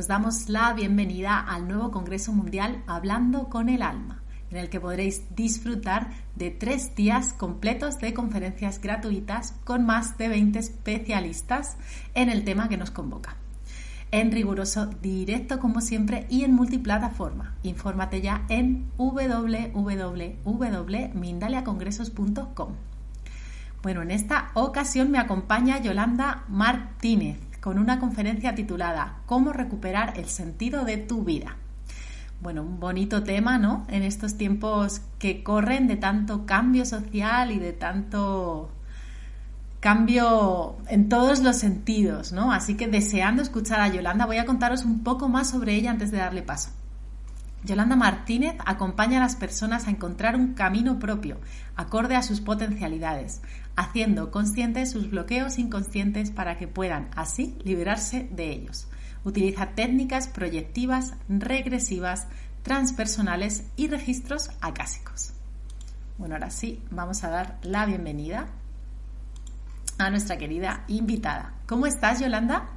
Os damos la bienvenida al nuevo Congreso Mundial Hablando con el Alma, en el que podréis disfrutar de tres días completos de conferencias gratuitas con más de 20 especialistas en el tema que nos convoca. En riguroso directo como siempre y en multiplataforma. Infórmate ya en www.mindaliacongresos.com. Bueno, en esta ocasión me acompaña Yolanda Martínez con una conferencia titulada ¿Cómo recuperar el sentido de tu vida? Bueno, un bonito tema, ¿no? En estos tiempos que corren de tanto cambio social y de tanto cambio en todos los sentidos, ¿no? Así que deseando escuchar a Yolanda, voy a contaros un poco más sobre ella antes de darle paso. Yolanda Martínez acompaña a las personas a encontrar un camino propio, acorde a sus potencialidades, haciendo conscientes sus bloqueos inconscientes para que puedan así liberarse de ellos. Utiliza técnicas proyectivas, regresivas, transpersonales y registros acásicos. Bueno, ahora sí, vamos a dar la bienvenida a nuestra querida invitada. ¿Cómo estás, Yolanda?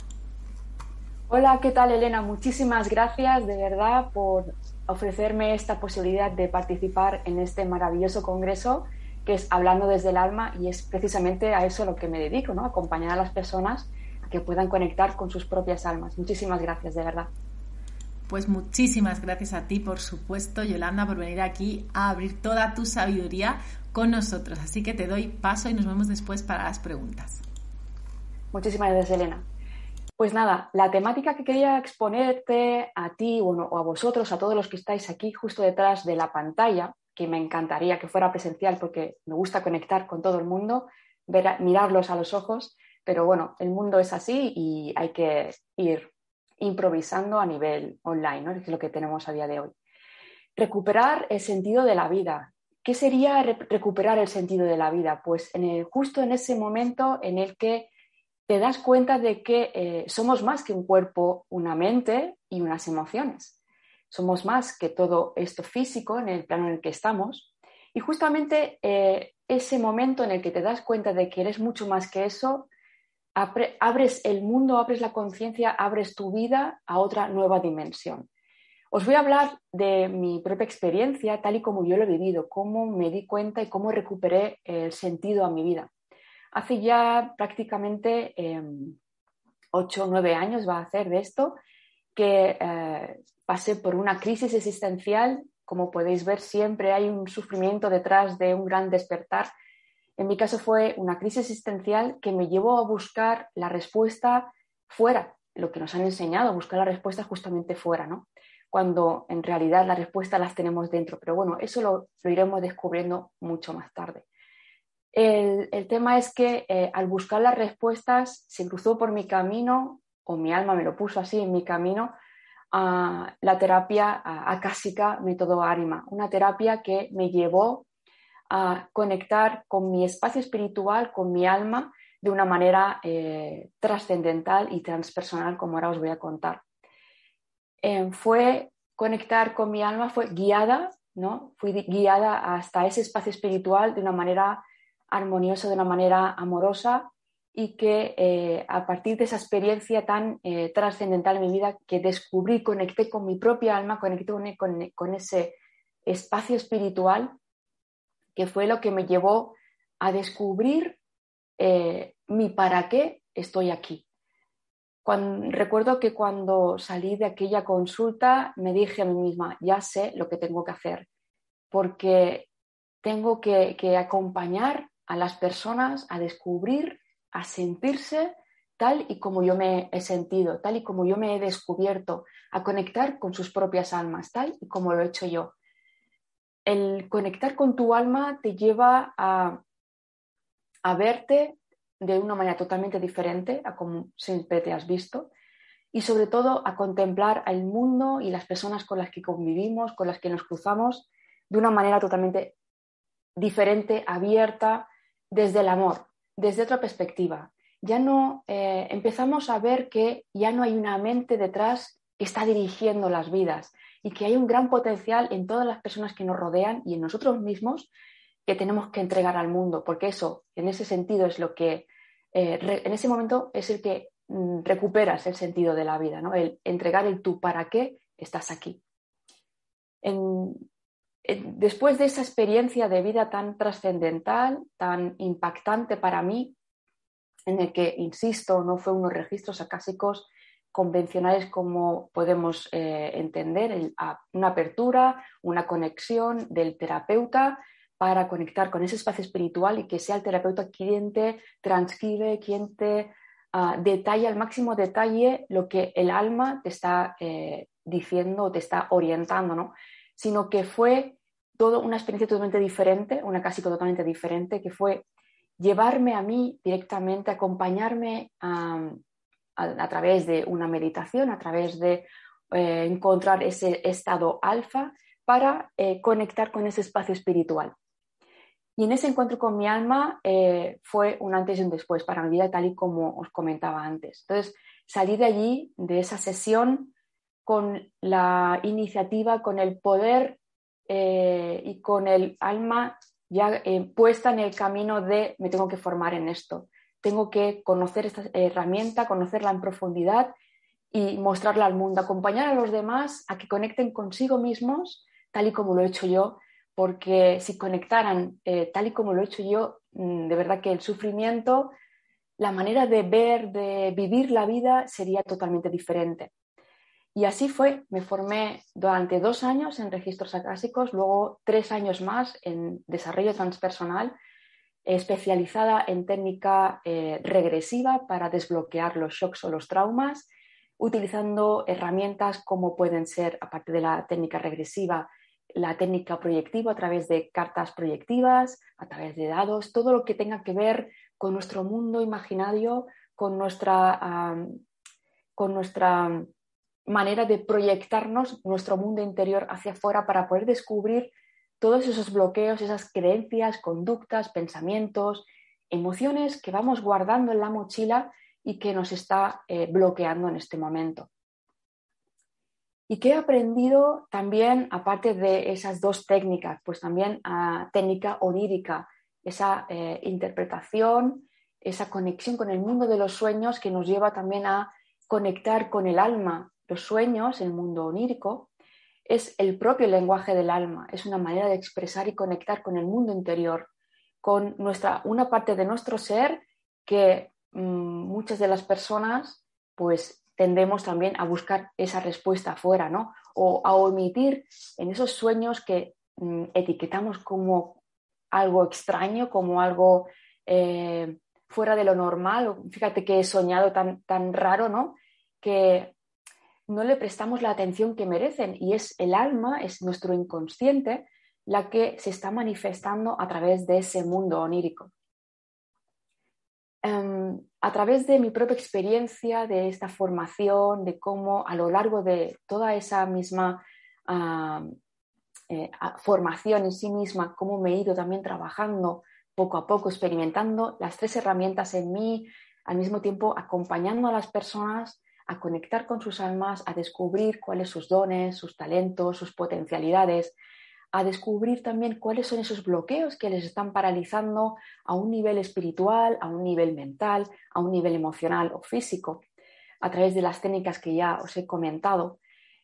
Hola, ¿qué tal, Elena? Muchísimas gracias de verdad por ofrecerme esta posibilidad de participar en este maravilloso congreso que es Hablando desde el alma y es precisamente a eso lo que me dedico, ¿no? Acompañar a las personas a que puedan conectar con sus propias almas. Muchísimas gracias, de verdad. Pues muchísimas gracias a ti, por supuesto, Yolanda, por venir aquí a abrir toda tu sabiduría con nosotros. Así que te doy paso y nos vemos después para las preguntas. Muchísimas gracias, Elena. Pues nada, la temática que quería exponerte a ti o a vosotros, a todos los que estáis aquí justo detrás de la pantalla, que me encantaría que fuera presencial porque me gusta conectar con todo el mundo, ver, mirarlos a los ojos, pero bueno, el mundo es así y hay que ir improvisando a nivel online, ¿no? es lo que tenemos a día de hoy. Recuperar el sentido de la vida. ¿Qué sería recuperar el sentido de la vida? Pues justo en ese momento en el que te das cuenta de que eh, somos más que un cuerpo, una mente y unas emociones somos más que todo esto físico en el plano en el que estamos. Y justamente eh, ese momento en el que te das cuenta de que eres mucho más que eso, abres el mundo, abres la conciencia, abres tu vida a otra nueva dimensión. Os voy a hablar de mi propia experiencia, tal y como yo lo he vivido, cómo me di cuenta y cómo recuperé el sentido a mi vida. Hace ya prácticamente em, ocho o nueve años va a hacer de esto que eh, pasé por una crisis existencial. Como podéis ver, siempre hay un sufrimiento detrás de un gran despertar. En mi caso fue una crisis existencial que me llevó a buscar la respuesta fuera, lo que nos han enseñado, buscar la respuesta justamente fuera, ¿no? Cuando en realidad la respuesta las tenemos dentro. Pero bueno, eso lo, iremos descubriendo mucho más tarde. El, tema es que eh, al buscar las respuestas se cruzó por mi camino, o mi alma me lo puso así en mi camino, la terapia acásica método Arima, una terapia que me llevó a conectar con mi espacio espiritual, con mi alma, de una manera eh, trascendental y transpersonal, como ahora os voy a contar. Eh, fue conectar con mi alma, fue guiada, ¿no? Fui guiada hasta ese espacio espiritual de una manera armoniosa, de una manera amorosa, y que eh, a partir de esa experiencia tan eh, trascendental en mi vida que descubrí, conecté con mi propia alma, conecté con, ese espacio espiritual, que fue lo que me llevó a descubrir eh, mi para qué estoy aquí. recuerdo que cuando salí de aquella consulta me dije a mí misma, ya sé lo que tengo que hacer, porque tengo que acompañar a las personas a descubrir, a sentirse tal y como yo me he sentido, tal y como yo me he descubierto, a conectar con sus propias almas, tal y como lo he hecho yo. El conectar con tu alma te lleva a, a verte de una manera totalmente diferente a como siempre te has visto y sobre todo a contemplar al mundo y las personas con las que convivimos, con las que nos cruzamos, de una manera totalmente diferente, abierta, desde el amor, desde otra perspectiva. Ya no eh, empezamos a ver que ya no hay una mente detrás que está dirigiendo las vidas y que hay un gran potencial en todas las personas que nos rodean y en nosotros mismos que tenemos que entregar al mundo, porque eso, en ese sentido, es lo que eh, en ese momento es el que mm, recuperas el sentido de la vida, ¿no? el entregar el tú para qué estás aquí. Después de esa experiencia de vida tan trascendental, tan impactante para mí, en el que, insisto, no fue unos registros acásicos convencionales como podemos eh, entender, una apertura, una conexión del terapeuta para conectar con ese espacio espiritual y que sea el terapeuta quien te transcribe, quien te uh, detalla al máximo detalle lo que el alma te está eh, diciendo o te está orientando, ¿no? Sino que fue todo una experiencia totalmente diferente, una casi totalmente diferente, que fue llevarme a mí directamente, acompañarme a, través de una meditación, a través de eh, encontrar ese estado alfa para eh, conectar con ese espacio espiritual. Y en ese encuentro con mi alma eh, fue un antes y un después para mi vida, tal y como os comentaba antes. Entonces, salí de allí, de esa sesión, con la iniciativa, con el poder eh, y con el alma ya eh, puesta en el camino de me tengo que formar en esto. Tengo que conocer esta herramienta, conocerla en profundidad y mostrarla al mundo, acompañar a los demás a que conecten consigo mismos, tal y como lo he hecho yo, porque si conectaran eh, tal y como lo he hecho yo, mm, de verdad que el sufrimiento, la manera de ver, de vivir la vida sería totalmente diferente. Y así fue, me formé durante dos años en registros acásicos, luego tres años más en desarrollo transpersonal, especializada en técnica eh, regresiva para desbloquear los shocks o los traumas, utilizando herramientas como pueden ser, aparte de la técnica regresiva, la técnica proyectiva a través de cartas proyectivas, a través de dados, todo lo que tenga que ver con nuestro mundo imaginario, con nuestra, con nuestra manera de proyectarnos nuestro mundo interior hacia afuera para poder descubrir todos esos bloqueos, esas creencias, conductas, pensamientos, emociones que vamos guardando en la mochila y que nos está eh, bloqueando en este momento. ¿Y qué he aprendido también, aparte de esas dos técnicas? Pues también a técnica onírica, esa eh, interpretación, esa conexión con el mundo de los sueños que nos lleva también a conectar con el alma. Los sueños, el mundo onírico, es el propio lenguaje del alma, es una manera de expresar y conectar con el mundo interior, con nuestra, una parte de nuestro ser que mm, muchas de las personas pues tendemos también a buscar esa respuesta afuera, ¿no? O a omitir en esos sueños que mm, etiquetamos como algo extraño, como algo eh, fuera de lo normal. Fíjate que he soñado tan, tan raro, ¿no? Que no le prestamos la atención que merecen y es el alma, es nuestro inconsciente la que se está manifestando a través de ese mundo onírico. Em, a través de mi propia experiencia, de esta formación, de cómo a lo largo de toda esa misma eh, formación en sí misma, cómo me he ido también trabajando poco a poco, experimentando las tres herramientas en mí, al mismo tiempo acompañando a las personas a conectar con sus almas, a descubrir cuáles sus dones, sus talentos, sus potencialidades, a descubrir también cuáles son esos bloqueos que les están paralizando a un nivel espiritual, a un nivel mental, a un nivel emocional o físico, a través de las técnicas que ya os he comentado.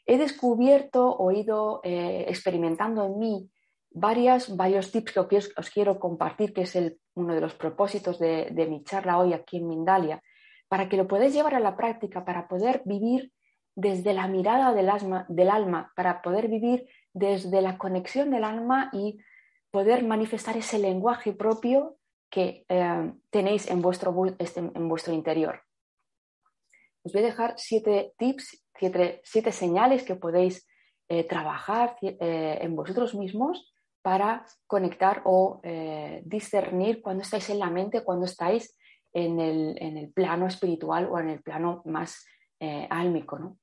He descubierto o eh, experimentando en mí varias, varios tips que os, quiero compartir, que es uno de los propósitos de, de mi charla hoy aquí en Mindalia, para que lo podáis llevar a la práctica, para poder vivir desde la mirada del alma, del alma, para poder vivir desde la conexión del alma y poder manifestar ese lenguaje propio que eh, tenéis en vuestro, este, en vuestro interior. Os voy a dejar siete tips, siete, señales que podéis eh, trabajar eh, en vosotros mismos para conectar o discernir cuando estáis en la mente, cuando estáis en el, plano espiritual o en el plano más eh, álmico.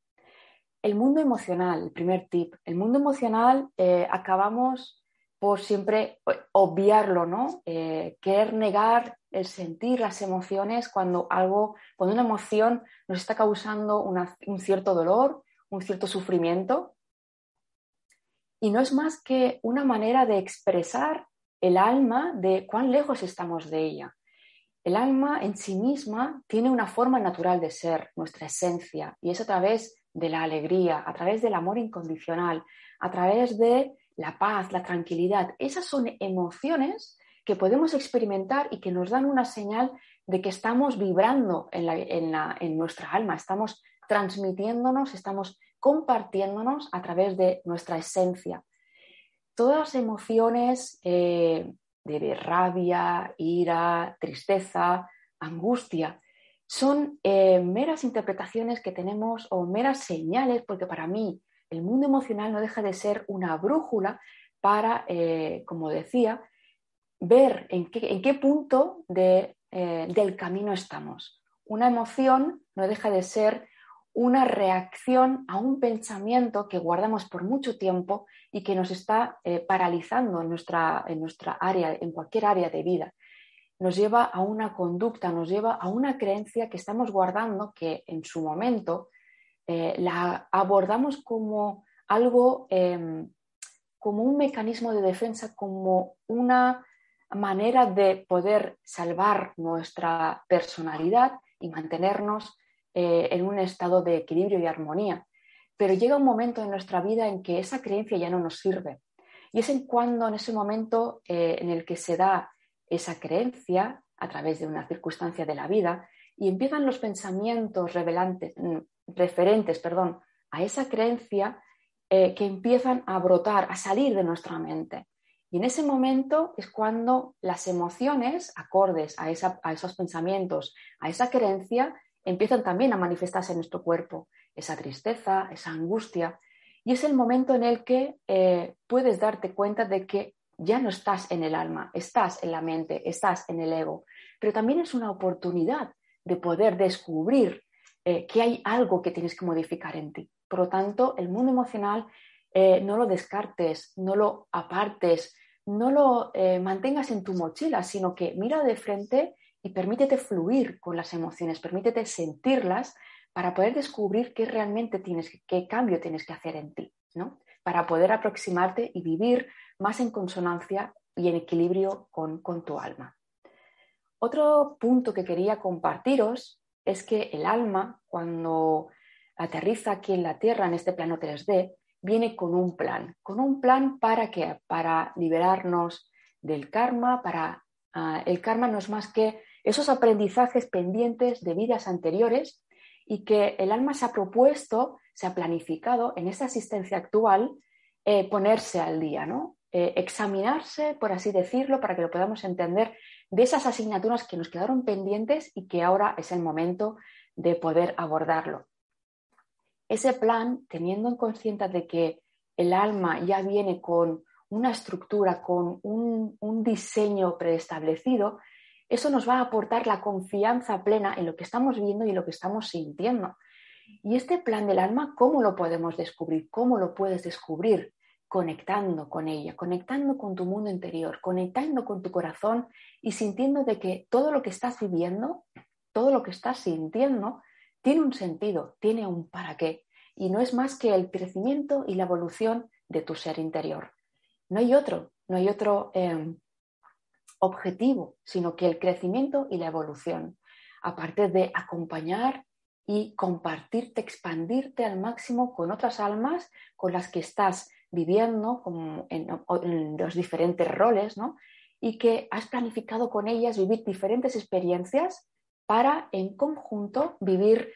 El mundo emocional, el primer tip, el mundo emocional eh, acabamos por siempre obviarlo, ¿no? Eh, querer negar el sentir las emociones cuando algo, cuando una emoción nos está causando un cierto dolor, un cierto sufrimiento. Y no es más que una manera de expresar el alma de cuán lejos estamos de ella. El alma en sí misma tiene una forma natural de ser, nuestra esencia, y es a través de la alegría, a través del amor incondicional, a través de la paz, la tranquilidad. Esas son emociones que podemos experimentar y que nos dan una señal de que estamos vibrando en, nuestra alma, estamos transmitiéndonos, estamos compartiéndonos a través de nuestra esencia. Todas las emociones eh, de rabia, ira, tristeza, angustia. Son eh, meras interpretaciones que tenemos o meras señales, porque para mí el mundo emocional no deja de ser una brújula para, eh, como decía, ver en qué, punto eh, del camino estamos. Una emoción no deja de ser una reacción a un pensamiento que guardamos por mucho tiempo y que nos está eh, paralizando en nuestra, en nuestra área, en cualquier área de vida. Nos lleva a una conducta, nos lleva a una creencia que estamos guardando que en su momento eh, la abordamos como algo, em, como un mecanismo de defensa, como una manera de poder salvar nuestra personalidad y mantenernos eh, en un estado de equilibrio y armonía. Pero llega un momento en nuestra vida en que esa creencia ya no nos sirve. Y es en cuando, en ese momento eh, en el que se da esa creencia a través de una circunstancia de la vida y empiezan los pensamientos revelantes, mm, referentes perdón, a esa creencia eh, que empiezan a brotar, a salir de nuestra mente. Y en ese momento es cuando las emociones, acordes a, a esos pensamientos, a esa creencia, empiezan también a manifestarse en nuestro cuerpo, esa tristeza, esa angustia. Y es el momento en el que eh, puedes darte cuenta de que ya no estás en el alma, estás en la mente, estás en el ego. Pero también es una oportunidad de poder descubrir eh, que hay algo que tienes que modificar en ti. Por lo tanto, el mundo emocional eh, no lo descartes, no lo apartes, no lo mantengas en tu mochila, sino que mira de frente y permítete fluir con las emociones, permítete sentirlas para poder descubrir qué realmente tienes, qué cambio tienes que hacer en ti, ¿no? Para poder aproximarte y vivir más en consonancia y en equilibrio con, con tu alma. Otro punto que quería compartiros es que el alma, cuando aterriza aquí en la Tierra, en este plano 3D, viene con un plan. ¿Con un plan para qué? Para liberarnos del karma, para... Ah, el karma no es más que esos aprendizajes pendientes de vidas anteriores y que el alma se ha propuesto, se ha planificado en esta asistencia actual eh, ponerse al día, ¿no? Eh, examinarse, por así decirlo, para que lo podamos entender, de esas asignaturas que nos quedaron pendientes y que ahora es el momento de poder abordarlo. Ese plan, teniendo en conciencia de que el alma ya viene con una estructura, con un, un diseño preestablecido, eso nos va a aportar la confianza plena en lo que estamos viendo y lo que estamos sintiendo. Y este plan del alma, ¿cómo lo podemos descubrir? ¿Cómo lo puedes descubrir? Conectando con ella, conectando con tu mundo interior, conectando con tu corazón y sintiendo de que todo lo que estás viviendo, todo lo que estás sintiendo, tiene un sentido, tiene un para qué. Y no es más que el crecimiento y la evolución de tu ser interior. No hay otro, no hay otro em, objetivo, sino que el crecimiento y la evolución, aparte de acompañar y compartirte, expandirte al máximo con otras almas con las que estás viviendo en, los diferentes roles, ¿no? Y que has planificado con ellas vivir diferentes experiencias para en conjunto vivir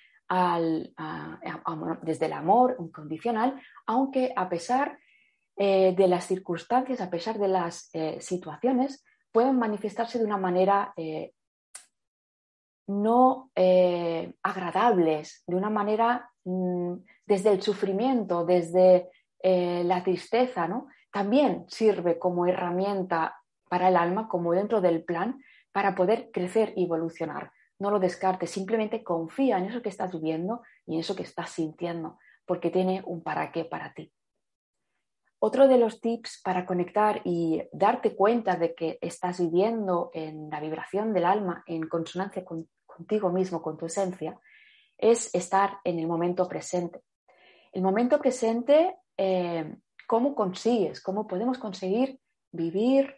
desde el amor incondicional, aunque a pesar eh, de las circunstancias, a pesar de las eh, situaciones, pueden manifestarse de una manera eh, no agradables, de una manera mm, desde el sufrimiento, desde la tristeza, ¿no? También sirve como herramienta para el alma, como dentro del plan, para poder crecer y evolucionar no lo descartes, simplemente confía en eso que estás viviendo y en eso que estás sintiendo, porque tiene un para qué para ti. Otro de los tips para conectar y darte cuenta de que estás viviendo en la vibración del alma, en consonancia contigo mismo, con tu esencia, es estar en el momento presente. El momento presente, eh, ¿cómo consigues? ¿Cómo podemos conseguir vivir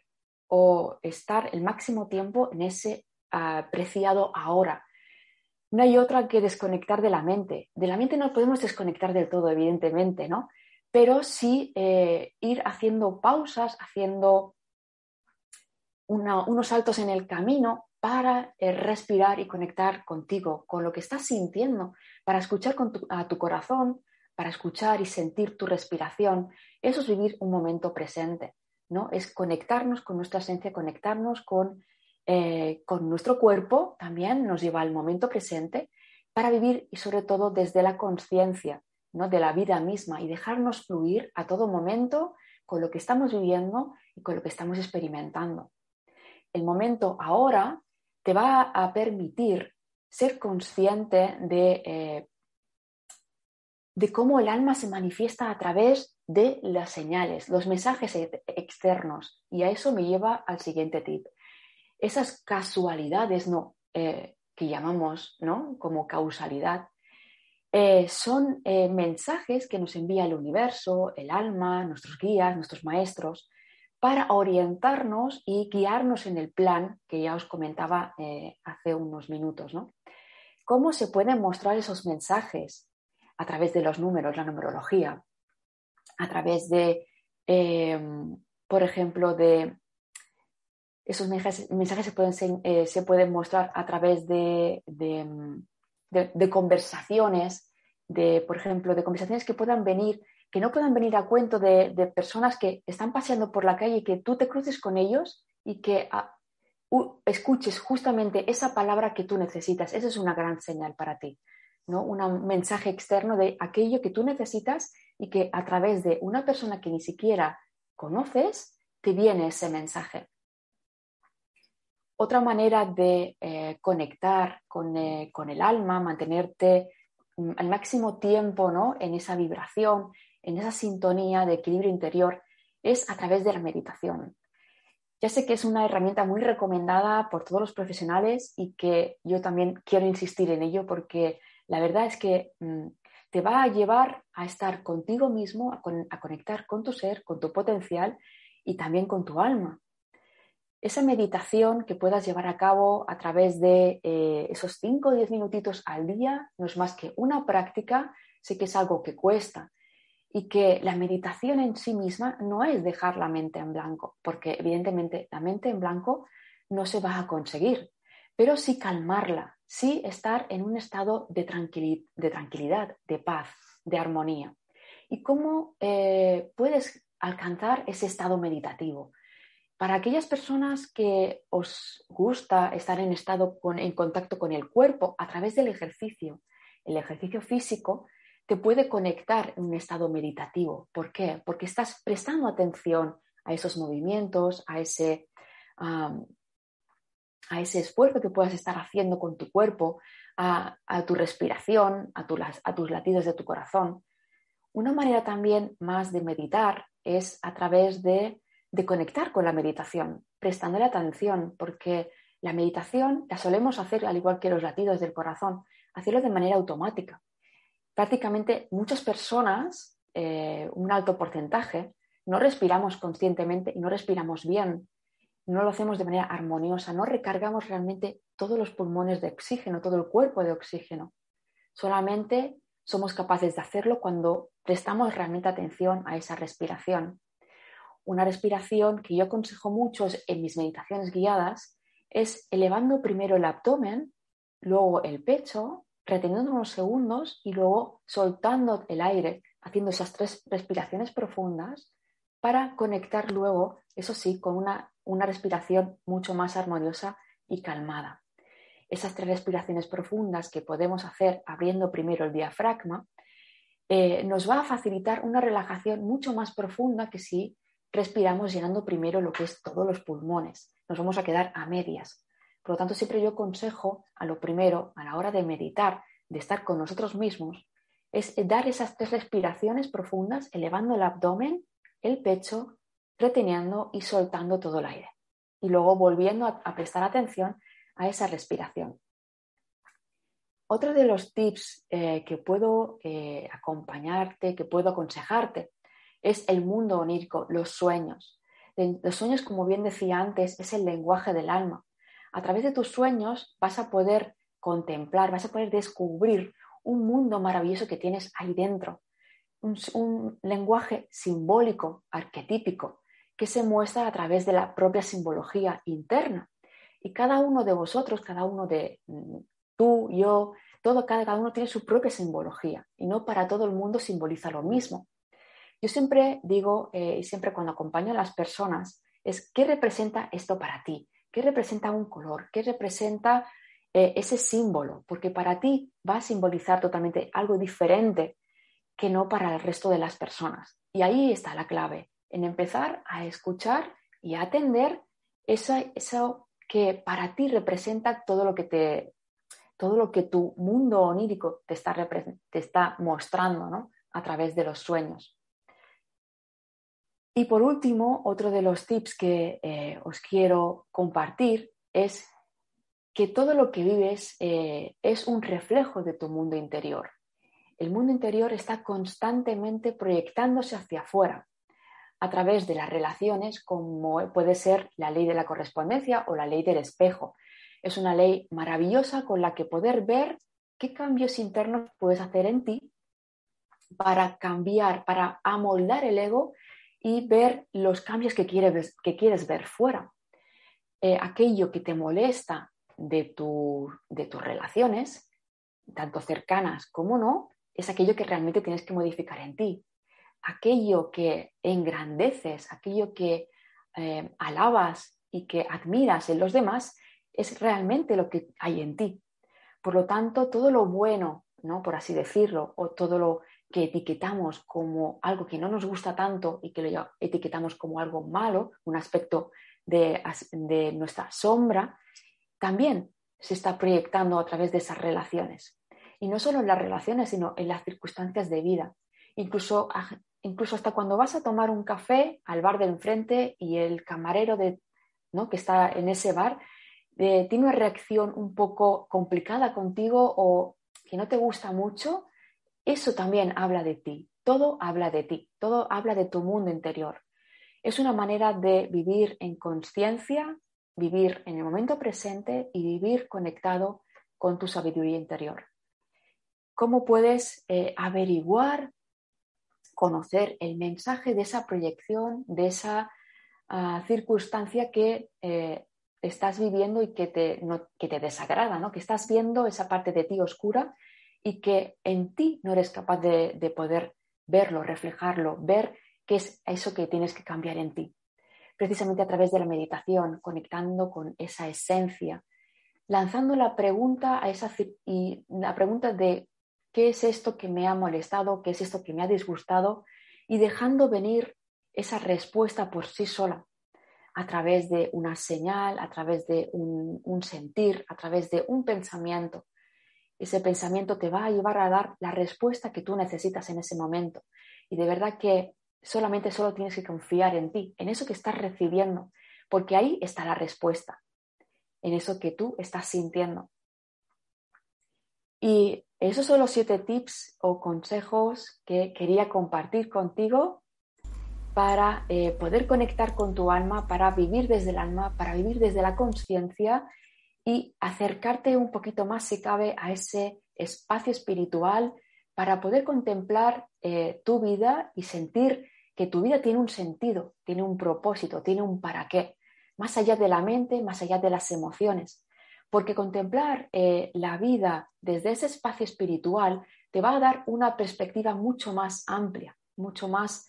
o estar el máximo tiempo en ese apreciado ahora. No hay otra que desconectar de la mente. De la mente no podemos desconectar del todo, evidentemente, ¿no? Pero sí eh, ir haciendo pausas, haciendo unos saltos en el camino para eh, respirar y conectar contigo, con lo que estás sintiendo, para escuchar a tu corazón, para escuchar y sentir tu respiración. Eso es vivir un momento presente, ¿no? Es conectarnos con nuestra esencia, conectarnos con eh, con nuestro cuerpo también nos lleva al momento presente para vivir y sobre todo desde la conciencia ¿no? de la vida misma y dejarnos fluir a todo momento con lo que estamos viviendo y con lo que estamos experimentando. El momento ahora te va a permitir ser consciente de, eh, de cómo el alma se manifiesta a través de las señales, los mensajes externos. Y a eso me lleva al siguiente tip esas casualidades ¿no? Eh, que llamamos ¿no? como causalidad, eh, son eh, mensajes que nos envía el universo, el alma, nuestros guías, nuestros maestros, para orientarnos y guiarnos en el plan que ya os comentaba hace unos minutos. ¿no? ¿Cómo se pueden mostrar esos mensajes? A través de los números, la numerología, a través de, por ejemplo, de esos mensajes, se, pueden, eh, se pueden mostrar a través de, de, conversaciones, de, por ejemplo, de conversaciones que puedan venir, que no puedan venir a cuento de, personas que están paseando por la calle y que tú te cruces con ellos y que ah, escuches justamente esa palabra que tú necesitas. Esa es una gran señal para ti, ¿no? Un mensaje externo de aquello que tú necesitas y que a través de una persona que ni siquiera conoces, te viene ese mensaje. Otra manera de eh, conectar eh, con, el alma, mantenerte mm, al máximo tiempo ¿no? en esa vibración, en esa sintonía de equilibrio interior, es a través de la meditación. Ya sé que es una herramienta muy recomendada por todos los profesionales y que yo también quiero insistir en ello porque la verdad es que mm, te va a llevar a estar contigo mismo, a conectar con tu ser, con tu potencial y también con tu alma esa meditación que puedas llevar a cabo a través de eh, esos 5 o 10 minutitos al día no es más que una práctica, sé que es algo que cuesta y que la meditación en sí misma no es dejar la mente en blanco, porque evidentemente la mente en blanco no se va a conseguir, pero sí calmarla, sí estar en un estado de, tranquilidad, de paz, de armonía. ¿Y cómo eh, puedes alcanzar ese estado meditativo? Para aquellas personas que os gusta estar en estado en contacto con el cuerpo a través del ejercicio, el ejercicio físico te puede conectar en un estado meditativo. ¿Por qué? Porque estás prestando atención a esos movimientos, a ese, a ese esfuerzo que puedas estar haciendo con tu cuerpo, a, tu respiración, a, a tus latidos de tu corazón. Una manera también más de meditar es a través de de conectar con la meditación, prestándole atención, porque la meditación la solemos hacer, al igual que los latidos del corazón, hacerlo de manera automática. Prácticamente muchas personas, eh, un alto porcentaje, no respiramos conscientemente y no respiramos bien, no lo hacemos de manera armoniosa, no recargamos realmente todos los pulmones de oxígeno, todo el cuerpo de oxígeno. Solamente somos capaces de hacerlo cuando prestamos realmente atención a esa respiración una respiración que yo aconsejo mucho en mis meditaciones guiadas es elevando primero el abdomen luego el pecho, reteniendo unos segundos y luego soltando el aire, haciendo esas tres respiraciones profundas para conectar luego, eso sí, con una, una respiración mucho más armoniosa y calmada. Esas tres respiraciones profundas que podemos hacer abriendo primero el diafragma eh, nos va a facilitar una relajación mucho más profunda que si respiramos llenando primero lo que es todos los pulmones. Nos vamos a quedar a medias. Por lo tanto, siempre yo aconsejo a lo primero, a la hora de meditar, de estar con nosotros mismos, es dar esas tres respiraciones profundas, elevando el abdomen, el pecho, reteniendo y soltando todo el aire. Y luego volviendo a, prestar atención a esa respiración. Otro de los tips eh, que puedo eh, acompañarte, que puedo aconsejarte, es el mundo onírico, los sueños. Los sueños, como bien decía antes, es el lenguaje del alma. A través de tus sueños vas a poder contemplar, vas a poder descubrir un mundo maravilloso que tienes ahí dentro. Un, lenguaje simbólico, arquetípico, que se muestra a través de la propia simbología interna. Y cada uno de vosotros, cada uno de mm, tú, yo, todo, cada uno tiene su propia simbología y no para todo el mundo simboliza lo mismo. Yo siempre digo, eh, y siempre cuando acompaño a las personas, es qué representa esto para ti, qué representa un color, qué representa eh, ese símbolo, porque para ti va a simbolizar totalmente algo diferente que no para el resto de las personas. Y ahí está la clave, en empezar a escuchar y a atender eso, eso que para ti representa todo lo que te todo lo que tu mundo onírico te está, te está mostrando ¿no? a través de los sueños. Y por último, otro de los tips que eh, os quiero compartir es que todo lo que vives eh, es un reflejo de tu mundo interior. El mundo interior está constantemente proyectándose hacia afuera a través de las relaciones como puede ser la ley de la correspondencia o la ley del espejo. Es una ley maravillosa con la que poder ver qué cambios internos puedes hacer en ti para cambiar, para amoldar el ego y ver los cambios que quieres, que quieres ver fuera. Eh, aquello que te molesta de, de tus relaciones, tanto cercanas como no, es aquello que realmente tienes que modificar en ti. Aquello que engrandeces, aquello que eh, alabas y que admiras en los demás, es realmente lo que hay en ti. Por lo tanto, todo lo bueno, ¿no? por así decirlo, o todo lo que etiquetamos como algo que no nos gusta tanto y que lo etiquetamos como algo malo, un aspecto de, nuestra sombra, también se está proyectando a través de esas relaciones. Y no solo en las relaciones, sino en las circunstancias de vida. Incluso, incluso hasta cuando vas a tomar un café al bar del enfrente y el camarero de, ¿no? que está en ese bar eh, tiene una reacción un poco complicada contigo o que no te gusta mucho, eso también habla de ti, todo habla de ti, todo habla de tu mundo interior. Es una manera de vivir en conciencia, vivir en el momento presente y vivir conectado con tu sabiduría interior. ¿Cómo puedes eh, averiguar, conocer el mensaje de esa proyección, de esa ah, circunstancia que eh, estás viviendo y que te, que te desagrada, ¿no? que estás viendo esa parte de ti oscura y que en ti no eres capaz de, poder verlo, reflejarlo, ver qué es eso que tienes que cambiar en ti. Precisamente a través de la meditación, conectando con esa esencia, lanzando la pregunta a esa y la pregunta de qué es esto que me ha molestado, qué es esto que me ha disgustado y dejando venir esa respuesta por sí sola a través de una señal, a través de un sentir, a través de un pensamiento ese pensamiento te va a llevar a dar la respuesta que tú necesitas en ese momento. Y de verdad que solamente solo tienes que confiar en ti, en eso que estás recibiendo, porque ahí está la respuesta, en eso que tú estás sintiendo. Y esos son los siete tips o consejos que quería compartir contigo para eh, poder conectar con tu alma, para vivir desde el alma, para vivir desde la conciencia y acercarte un poquito más, si cabe, a ese espacio espiritual para poder contemplar eh, tu vida y sentir que tu vida tiene un sentido, tiene un propósito, tiene un para qué, más allá de la mente, más allá de las emociones. porque contemplar eh, la vida desde ese espacio espiritual te va a dar una perspectiva mucho más amplia, mucho más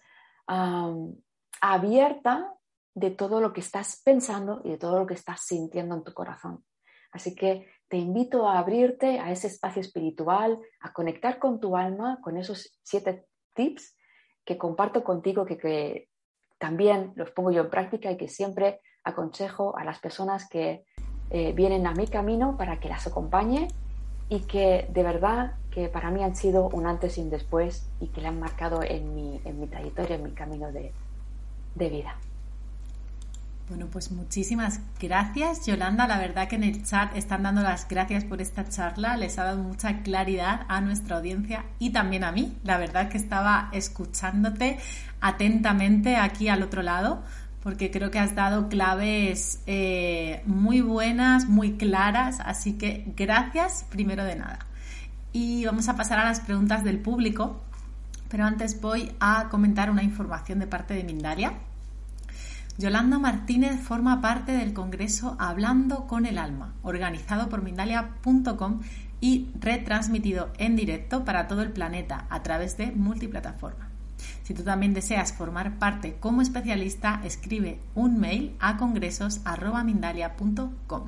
abierta de todo lo que estás pensando y de todo lo que estás sintiendo en tu corazón. Así que te invito a abrirte a ese espacio espiritual, a conectar con tu alma, con esos siete tips que comparto contigo, que, también los pongo yo en práctica y que siempre aconsejo a las personas que eh, vienen a mi camino para que las acompañe y que de verdad que para mí han sido un antes y un después y que le han marcado en mi, en mi trayectoria, en mi camino de, de vida. Bueno, pues muchísimas gracias, Yolanda. La verdad que en el chat están dando las gracias por esta charla. Les ha dado mucha claridad a nuestra audiencia y también a mí. La verdad que estaba escuchándote atentamente aquí al otro lado, porque creo que has dado claves eh, muy buenas, muy claras. Así que gracias, primero de nada. Y vamos a pasar a las preguntas del público. Pero antes voy a comentar una información de parte de Mindalia Yolanda Martínez forma parte del Congreso Hablando con el Alma, organizado por Mindalia.com y retransmitido en directo para todo el planeta a través de multiplataforma. Si tú también deseas formar parte como especialista, escribe un mail a congresos.mindalia.com.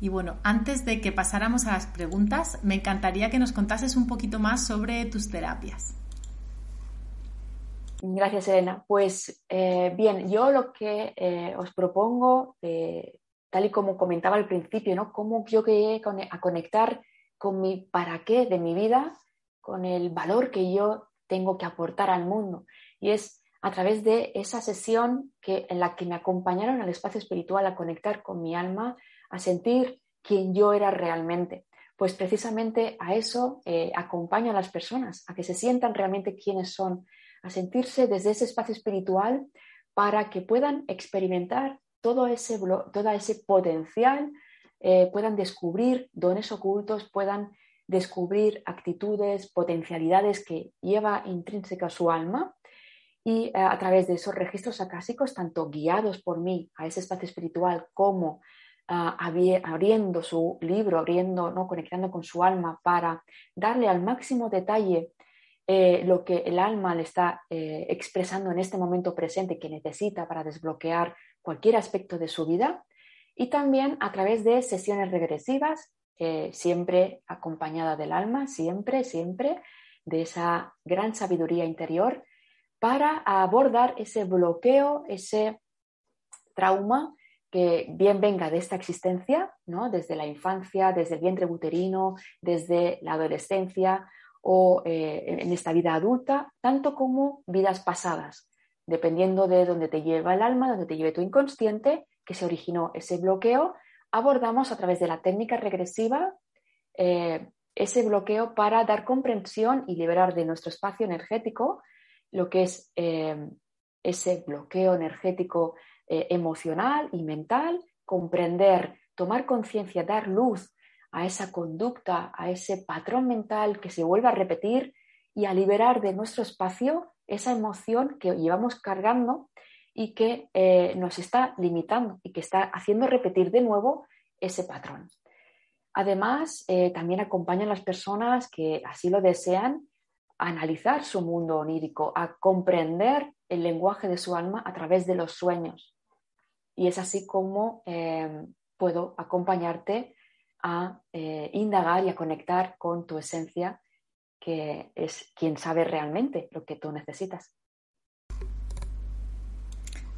Y bueno, antes de que pasáramos a las preguntas, me encantaría que nos contases un poquito más sobre tus terapias. Gracias, Elena. Pues eh, bien, yo lo que eh, os propongo, eh, tal y como comentaba al principio, ¿no? Cómo yo llegué a conectar con mi para qué de mi vida, con el valor que yo tengo que aportar al mundo. Y es a través de esa sesión que, en la que me acompañaron al espacio espiritual a conectar con mi alma, a sentir quién yo era realmente. Pues precisamente a eso acompaño a las personas, a que se sientan realmente quiénes son, a sentirse desde ese espacio espiritual para que puedan experimentar todo ese, todo ese potencial, eh, puedan descubrir dones ocultos, puedan descubrir actitudes, potencialidades que lleva intrínseca su alma y eh, a través de esos registros acásicos, tanto guiados por mí a ese espacio espiritual como ah, abriendo su libro, abriendo, ¿no? conectando con su alma para darle al máximo detalle eh, lo que el alma le está eh, expresando en este momento presente que necesita para desbloquear cualquier aspecto de su vida y también a través de sesiones regresivas, eh, siempre acompañada del alma, siempre, siempre de esa gran sabiduría interior para abordar ese bloqueo, ese trauma que bien venga de esta existencia, ¿no? desde la infancia, desde el vientre uterino, desde la adolescencia o eh, en esta vida adulta, tanto como vidas pasadas, dependiendo de dónde te lleva el alma, dónde te lleve tu inconsciente, que se originó ese bloqueo, abordamos a través de la técnica regresiva eh, ese bloqueo para dar comprensión y liberar de nuestro espacio energético lo que es eh, ese bloqueo energético emocional y mental, comprender, tomar conciencia, dar luz a esa conducta, a ese patrón mental que se vuelva a repetir y a liberar de nuestro espacio esa emoción que llevamos cargando y que eh, nos está limitando y que está haciendo repetir de nuevo ese patrón. Además, eh, también acompañan a las personas que así lo desean a analizar su mundo onírico, a comprender el lenguaje de su alma a través de los sueños. Y es así como eh, puedo acompañarte a eh, indagar y a conectar con tu esencia, que es quien sabe realmente lo que tú necesitas.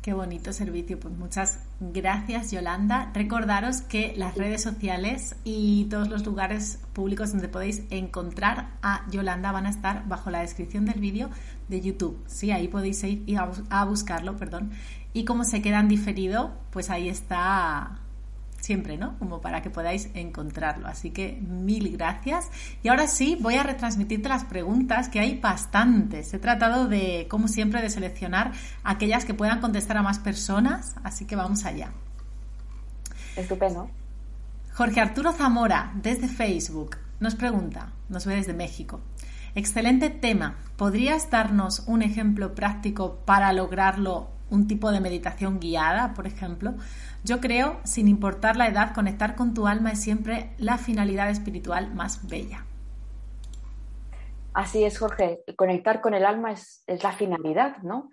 Qué bonito servicio. Pues muchas gracias, Yolanda. Recordaros que las redes sociales y todos los lugares públicos donde podéis encontrar a Yolanda van a estar bajo la descripción del vídeo de YouTube. Sí, ahí podéis ir a buscarlo, perdón. Y como se quedan diferido, pues ahí está siempre, ¿no? Como para que podáis encontrarlo. Así que mil gracias. Y ahora sí, voy a retransmitirte las preguntas, que hay bastantes. He tratado de, como siempre, de seleccionar aquellas que puedan contestar a más personas, así que vamos allá. Estupendo. Jorge Arturo Zamora, desde Facebook, nos pregunta, nos ve desde México. Excelente tema. ¿Podrías darnos un ejemplo práctico para lograrlo un tipo de meditación guiada, por ejemplo. Yo creo, sin importar la edad, conectar con tu alma es siempre la finalidad espiritual más bella. Así es, Jorge. Conectar con el alma es, la finalidad, ¿no?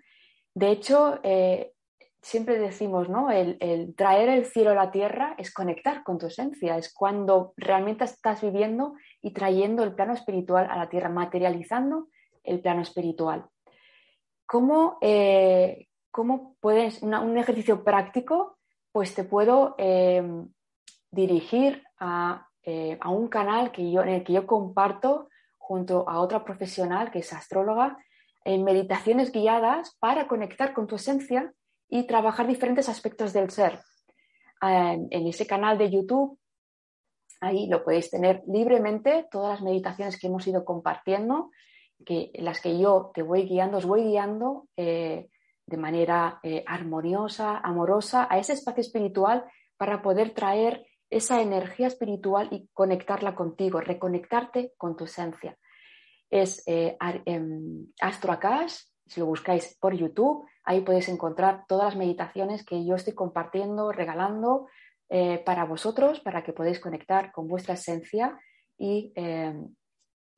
De hecho, eh, siempre decimos, ¿no? El, traer el cielo a la tierra es conectar con tu esencia, es cuando realmente estás viviendo y trayendo el plano espiritual a la tierra, materializando el plano espiritual. ¿Cómo, eh, cómo puedes, un ejercicio práctico, pues te puedo eh, dirigir eh, a, un canal que yo, en el que yo comparto junto a otra profesional que es astróloga, en meditaciones guiadas para conectar con tu esencia y trabajar diferentes aspectos del ser. en ese canal de YouTube, ahí lo podéis tener libremente, todas las meditaciones que hemos ido compartiendo, que las que yo te voy guiando, os voy guiando eh, de manera eh, armoniosa, amorosa a ese espacio espiritual para poder traer esa energía espiritual y conectarla contigo, reconectarte con tu esencia. Es eh, em, Astro Akash, si lo buscáis por YouTube, ahí podéis encontrar todas las meditaciones que yo estoy compartiendo, regalando para vosotros, para que podáis conectar con vuestra esencia y em,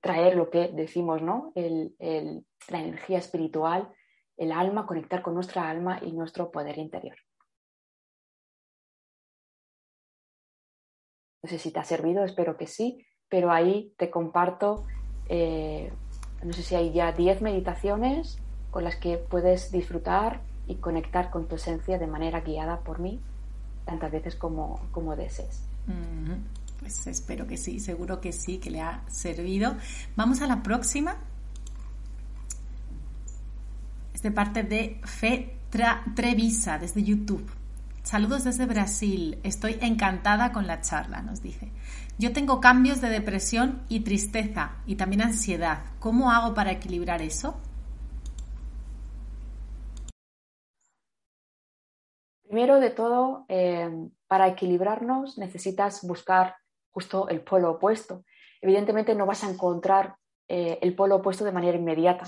traer lo que decimos, ¿no? la energía espiritual, el alma, conectar con nuestra alma y nuestro poder interior. No sé si te ha servido, espero que sí, pero ahí te comparto, eh, no sé si hay ya 10 meditaciones con las que puedes disfrutar y conectar con tu esencia de manera guiada por mí, tantas veces como, como desees. Pues espero que sí, seguro que sí, que le ha servido. Vamos a la próxima. De parte de Fe Trevisa, desde YouTube. Saludos desde Brasil. Estoy encantada con la charla, nos dice. Yo tengo cambios de depresión y tristeza y también ansiedad. ¿Cómo hago para equilibrar eso? Primero de todo, eh, para equilibrarnos necesitas buscar justo el polo opuesto. Evidentemente no vas a encontrar eh, el polo opuesto de manera inmediata,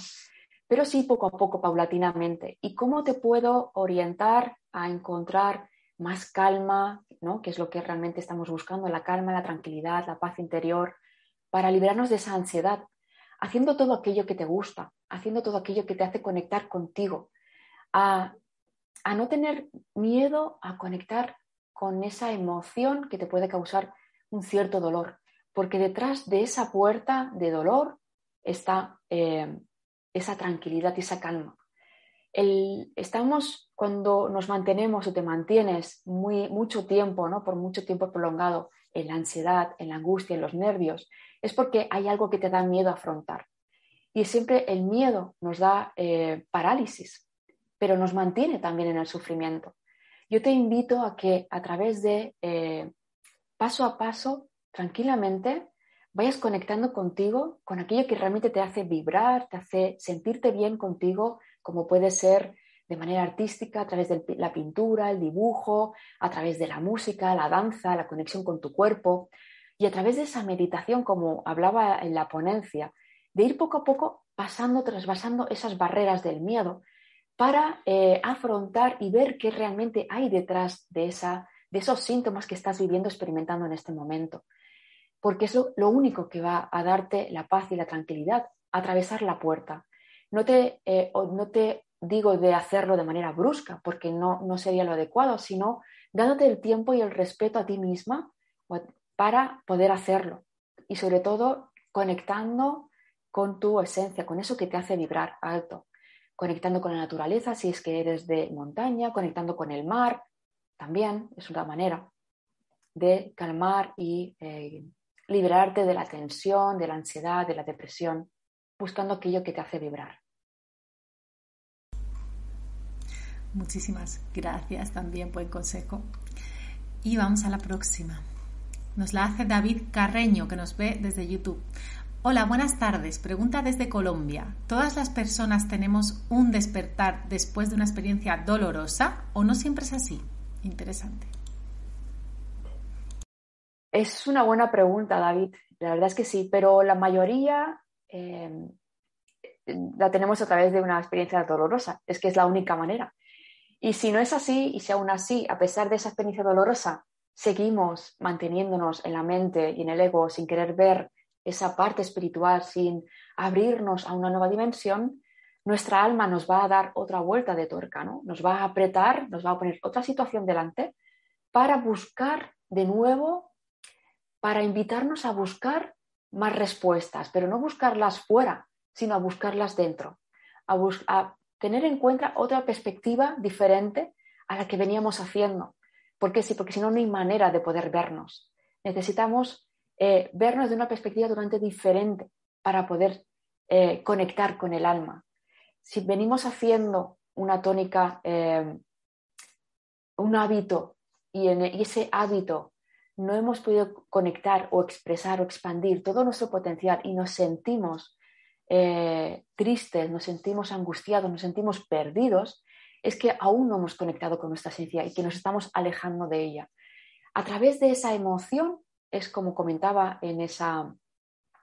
pero sí poco a poco, paulatinamente. ¿Y cómo te puedo orientar a encontrar más calma, ¿no? que es lo que realmente estamos buscando, la calma, la tranquilidad, la paz interior, para liberarnos de esa ansiedad, haciendo todo aquello que te gusta, haciendo todo aquello que te hace conectar contigo, a, a no tener miedo a conectar con esa emoción que te puede causar un cierto dolor, porque detrás de esa puerta de dolor está eh, esa tranquilidad y esa calma. estamos cuando nos mantenemos o te mantienes muy, mucho tiempo, ¿no? por mucho tiempo prolongado, en la ansiedad, en la angustia, en los nervios, es porque hay algo que te da miedo afrontar. Y siempre el miedo nos da eh, parálisis, pero nos mantiene también en el sufrimiento. Yo te invito a que a través de eh, paso a paso, tranquilamente, vayas conectando contigo, con aquello que realmente te hace vibrar, te hace sentirte bien contigo, como puede ser de manera artística, a través de la pintura, el dibujo, a través de la música, la danza, la conexión con tu cuerpo, y a través de esa meditación, como hablaba en la ponencia, de ir poco a poco pasando, trasvasando esas barreras del miedo para eh, afrontar y ver qué realmente hay detrás de esa de esos síntomas que estás viviendo, experimentando en este momento. Porque es lo, único que va a darte la paz y la tranquilidad, atravesar la puerta. No te, eh, no te digo de hacerlo de manera brusca, porque no, no sería lo adecuado, sino dándote el tiempo y el respeto a ti misma para poder hacerlo. Y sobre todo conectando con tu esencia, con eso que te hace vibrar alto, conectando con la naturaleza, si es que eres de montaña, conectando con el mar, también es una manera de calmar y eh, liberarte de la tensión, de la ansiedad, de la depresión, buscando aquello que te hace vibrar. Muchísimas gracias también por el consejo. Y vamos a la próxima. Nos la hace David Carreño, que nos ve desde YouTube. Hola, buenas tardes. Pregunta desde Colombia. ¿Todas las personas tenemos un despertar después de una experiencia dolorosa o no siempre es así? interesante? Es una buena pregunta, David. La verdad es que sí, pero la mayoría em, la tenemos a través de una experiencia dolorosa. Es que es la única manera. Y si no es así, y si aún así, a pesar de esa experiencia dolorosa, seguimos manteniéndonos en la mente y en el ego sin querer ver esa parte espiritual, sin abrirnos a una nueva dimensión, nuestra alma nos va a dar otra vuelta de tuerca, ¿no? Nos va a apretar, nos va a poner otra situación delante para buscar de nuevo, para invitarnos a buscar más respuestas, pero no buscarlas fuera, sino a buscarlas dentro, a, tener en cuenta otra perspectiva diferente a la que veníamos haciendo. ¿Por qué sí? Porque si no, no hay manera de poder vernos. Necesitamos eh, vernos de una perspectiva totalmente diferente para poder eh, conectar con el alma. Si venimos haciendo una tónica, eh, un hábito, y en ese hábito no hemos podido conectar o expresar o expandir todo nuestro potencial y nos sentimos tristes, nos sentimos angustiados, nos sentimos perdidos, es que aún no hemos conectado con nuestra esencia y que nos estamos alejando de ella. A través de esa emoción es como comentaba en, esa,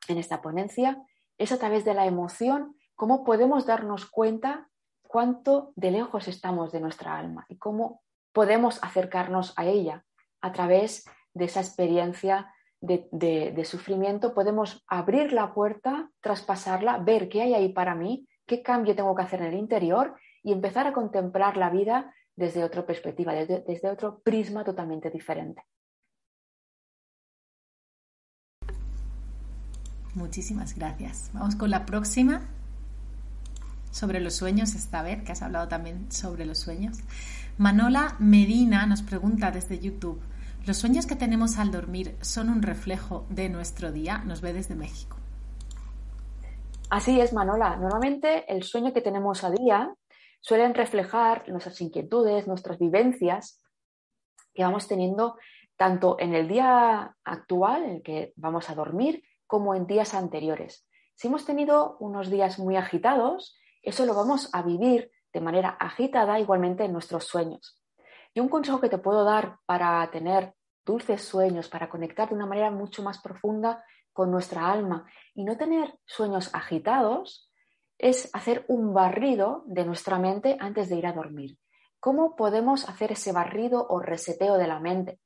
en esta ponencia, es a través de la emoción cómo podemos darnos cuenta cuánto de lejos estamos de nuestra alma y cómo podemos acercarnos a ella a través de esa experiencia de, de, sufrimiento. Podemos abrir la puerta, traspasarla, ver qué hay ahí para mí, qué cambio tengo que hacer en el interior y empezar a contemplar la vida desde otra perspectiva, desde otro prisma totalmente diferente. Muchísimas gracias. Vamos con la próxima. Sobre los sueños, esta vez, que has hablado también sobre los sueños. Manola Medina nos pregunta desde YouTube, ¿los sueños que tenemos al dormir son un reflejo de nuestro día? Nos ve desde México. Así es, Manola. Normalmente el sueño que tenemos a día suelen reflejar nuestras inquietudes, nuestras vivencias que vamos teniendo tanto en el día actual, en el que vamos a dormir, como en días anteriores. Si hemos tenido unos días muy agitados, eso lo vamos a vivir de manera agitada igualmente en nuestros sueños. Y un consejo que te puedo dar para tener dulces sueños, para conectar de una manera mucho más profunda con nuestra alma y no tener sueños agitados, es hacer un barrido de nuestra mente antes de ir a dormir. ¿Cómo podemos hacer ese barrido o reseteo de la mente?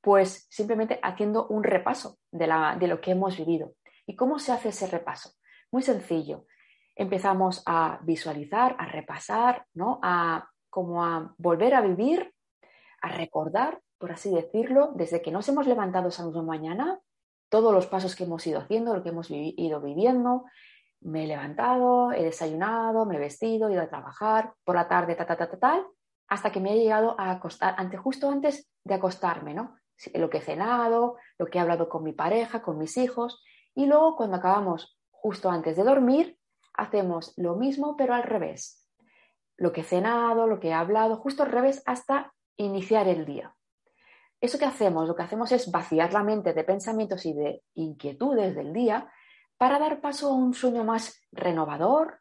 Pues simplemente haciendo un repaso de, lo que hemos vivido. ¿Y cómo se hace ese repaso? Muy sencillo. Empezamos a visualizar, a repasar, ¿no? A como a volver a vivir, a recordar, por así decirlo, desde que nos hemos levantado esa misma mañana, todos los pasos que hemos ido haciendo, lo que hemos ido viviendo. Me he levantado, he desayunado, me he vestido, he ido a trabajar, por la tarde, ta, ta, ta, ta, tal, hasta que me he llegado a acostar, justo antes de acostarme, ¿no? lo que he cenado, lo que he hablado con mi pareja, con mis hijos, y luego cuando acabamos justo antes de dormir, hacemos lo mismo pero al revés. Lo que he cenado, lo que he hablado, justo al revés hasta iniciar el día. Eso que hacemos, lo que hacemos es vaciar la mente de pensamientos y de inquietudes del día para dar paso a un sueño más renovador,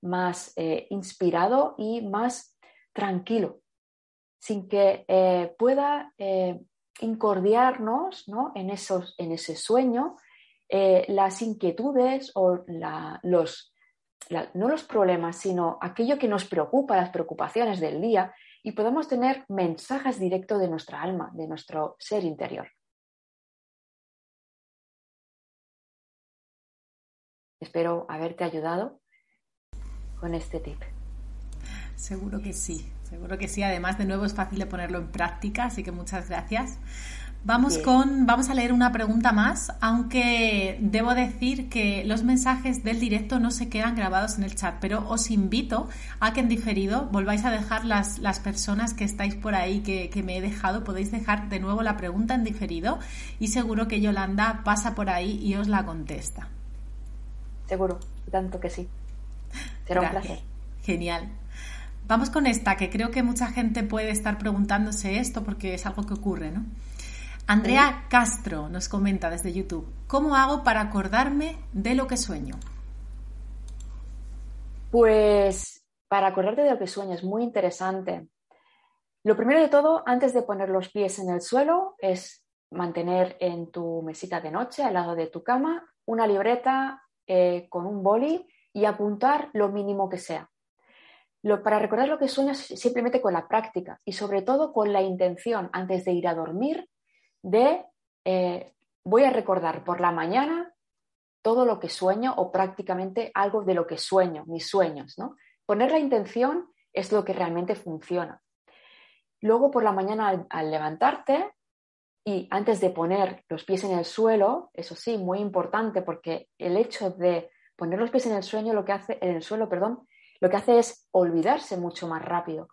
más eh, inspirado y más tranquilo, sin que eh, pueda eh, incordiarnos en, esos, en ese sueño las inquietudes o los, no los problemas, sino aquello que nos preocupa, las preocupaciones del día, y podamos tener mensajes directos de nuestra alma, de nuestro ser interior. Espero haberte ayudado con este tip. Seguro que sí. Seguro que sí, además de nuevo es fácil de ponerlo en práctica, así que muchas gracias. Vamos con, vamos a leer una pregunta más, aunque debo decir que los mensajes del directo no se quedan grabados en el chat, pero os invito a que en diferido volváis a dejar las, las personas que estáis por ahí que, que me he dejado, podéis dejar de nuevo la pregunta en diferido y seguro que Yolanda pasa por ahí y os la contesta. Seguro, tanto que sí. Será un placer. Genial. Vamos con esta, que creo que mucha gente puede estar preguntándose esto porque es algo que ocurre, ¿no? Andrea Castro nos comenta desde YouTube, ¿cómo hago para acordarme de lo que sueño? Pues para acordarte de lo que sueño es muy interesante. Lo primero de todo, antes de poner los pies en el suelo, es mantener en tu mesita de noche, al lado de tu cama, una libreta eh, con un boli y apuntar lo mínimo que sea para recordar lo que sueñas simplemente con la práctica y sobre todo con la intención antes de ir a dormir de eh, voy a recordar por la mañana todo lo que sueño o prácticamente algo de lo que sueño, mis sueños. ¿no? Poner la intención es lo que realmente funciona. Luego por la mañana al levantarte y antes de poner los pies en el suelo, eso sí, muy importante porque el hecho de poner los pies en el sueño lo que hace en el suelo, perdón, lo que hace es olvidarse mucho más rápido.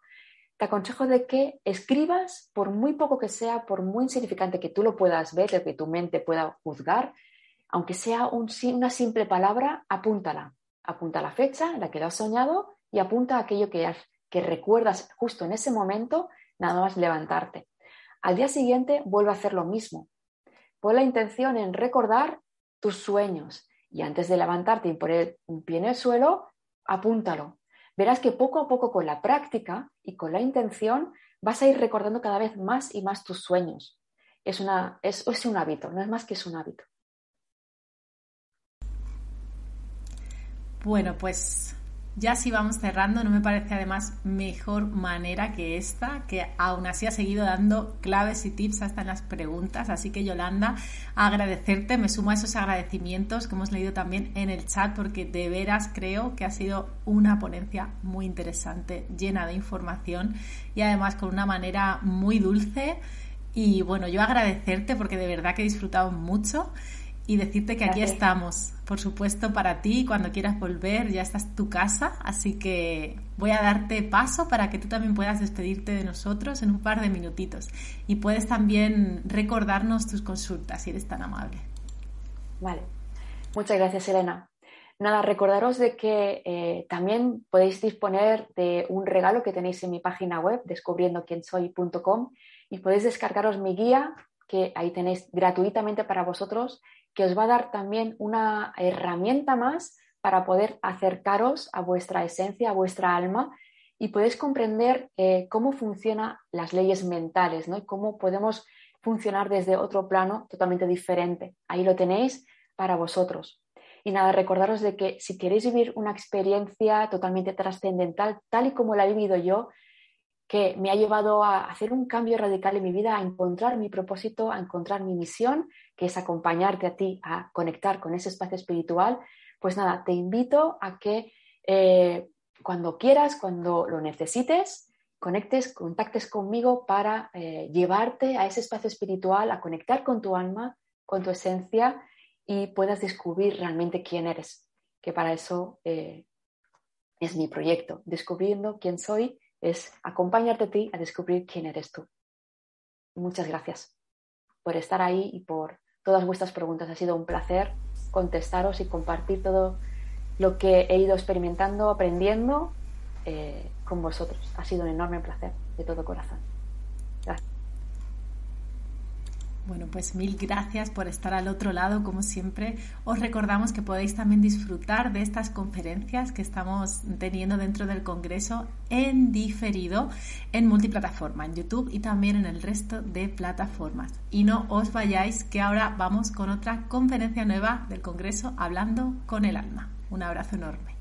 Te aconsejo de que escribas, por muy poco que sea, por muy insignificante que tú lo puedas ver, que tu mente pueda juzgar, aunque sea una simple palabra, apúntala. Apunta la fecha la que lo has soñado y apunta aquello que, que recuerdas justo en ese momento, nada más levantarte. Al día siguiente vuelve a hacer lo mismo. Pon la intención en recordar tus sueños y antes de levantarte y poner un pie en el suelo, apúntalo. Verás que poco a poco con la práctica y con la intención vas a ir recordando cada vez más y más tus sueños. Es, una, es, es un hábito, no es más que es un hábito. Bueno, pues ya si vamos cerrando, no me parece además mejor manera que esta, que aún así ha seguido dando claves y tips hasta en las preguntas. Así que Yolanda, agradecerte, me sumo a esos agradecimientos que hemos leído también en el chat, porque de veras creo que ha sido una ponencia muy interesante, llena de información y además con una manera muy dulce. Y bueno, yo agradecerte porque de verdad que he disfrutado mucho y decirte que aquí estamos, por supuesto, para ti. Cuando quieras volver, ya estás tu casa. Así que voy a darte paso para que tú también puedas despedirte de nosotros en un par de minutitos. Y puedes también recordarnos tus consultas, si eres tan amable. Vale. Muchas gracias, Elena. Nada, recordaros de que eh, también podéis disponer de un regalo que tenéis en mi página web, descubriendoquiensoy.com, y podéis descargaros mi guía, que ahí tenéis gratuitamente para vosotros, que os va a dar también una herramienta más para poder acercaros a vuestra esencia, a vuestra alma y podéis comprender eh, cómo funcionan las leyes mentales ¿no? y cómo podemos funcionar desde otro plano totalmente diferente. Ahí lo tenéis para vosotros. Y nada, recordaros de que si queréis vivir una experiencia totalmente trascendental, tal y como la he vivido yo, que me ha llevado a hacer un cambio radical en mi vida, a encontrar mi propósito, a encontrar mi misión, que es acompañarte a ti a conectar con ese espacio espiritual, pues nada, te invito a que eh, cuando quieras, cuando lo necesites, conectes, contactes conmigo para eh, llevarte a ese espacio espiritual, a conectar con tu alma, con tu esencia y puedas descubrir realmente quién eres, que para eso eh, es mi proyecto, descubriendo quién soy es acompañarte a ti a descubrir quién eres tú. Muchas gracias por estar ahí y por todas vuestras preguntas. Ha sido un placer contestaros y compartir todo lo que he ido experimentando, aprendiendo eh, con vosotros. Ha sido un enorme placer de todo corazón. Gracias. Bueno, pues mil gracias por estar al otro lado, como siempre. Os recordamos que podéis también disfrutar de estas conferencias que estamos teniendo dentro del Congreso en diferido, en multiplataforma, en YouTube y también en el resto de plataformas. Y no os vayáis, que ahora vamos con otra conferencia nueva del Congreso hablando con el alma. Un abrazo enorme.